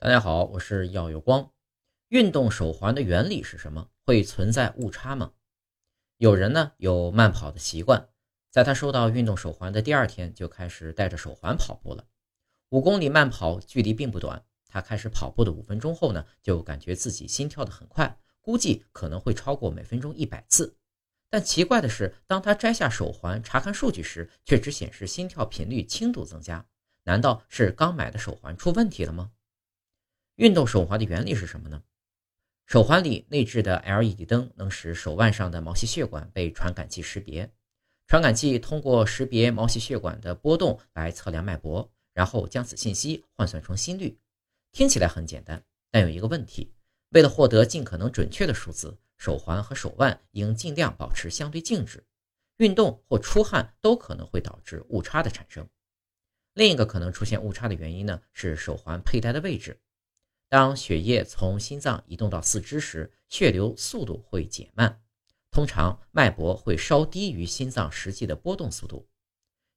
大家好，我是耀有光。运动手环的原理是什么？会存在误差吗？有人呢有慢跑的习惯，在他收到运动手环的第二天就开始带着手环跑步了。五公里慢跑距离并不短，他开始跑步的五分钟后呢，就感觉自己心跳的很快，估计可能会超过每分钟一百次。但奇怪的是，当他摘下手环查看数据时，却只显示心跳频率轻度增加。难道是刚买的手环出问题了吗？运动手环的原理是什么呢？手环里内置的 LED 灯能使手腕上的毛细血管被传感器识别，传感器通过识别毛细血管的波动来测量脉搏，然后将此信息换算成心率。听起来很简单，但有一个问题：为了获得尽可能准确的数字，手环和手腕应尽量保持相对静止。运动或出汗都可能会导致误差的产生。另一个可能出现误差的原因呢，是手环佩戴的位置。当血液从心脏移动到四肢时，血流速度会减慢，通常脉搏会稍低于心脏实际的波动速度。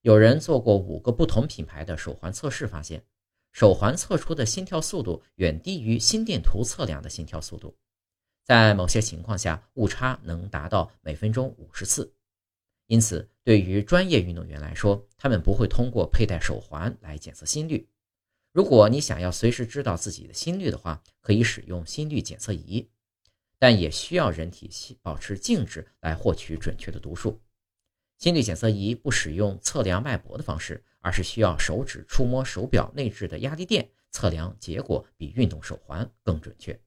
有人做过五个不同品牌的手环测试，发现手环测出的心跳速度远低于心电图测量的心跳速度，在某些情况下误差能达到每分钟五十次。因此，对于专业运动员来说，他们不会通过佩戴手环来检测心率。如果你想要随时知道自己的心率的话，可以使用心率检测仪，但也需要人体保持静止来获取准确的读数。心率检测仪不使用测量脉搏的方式，而是需要手指触摸手表内置的压力垫，测量结果比运动手环更准确。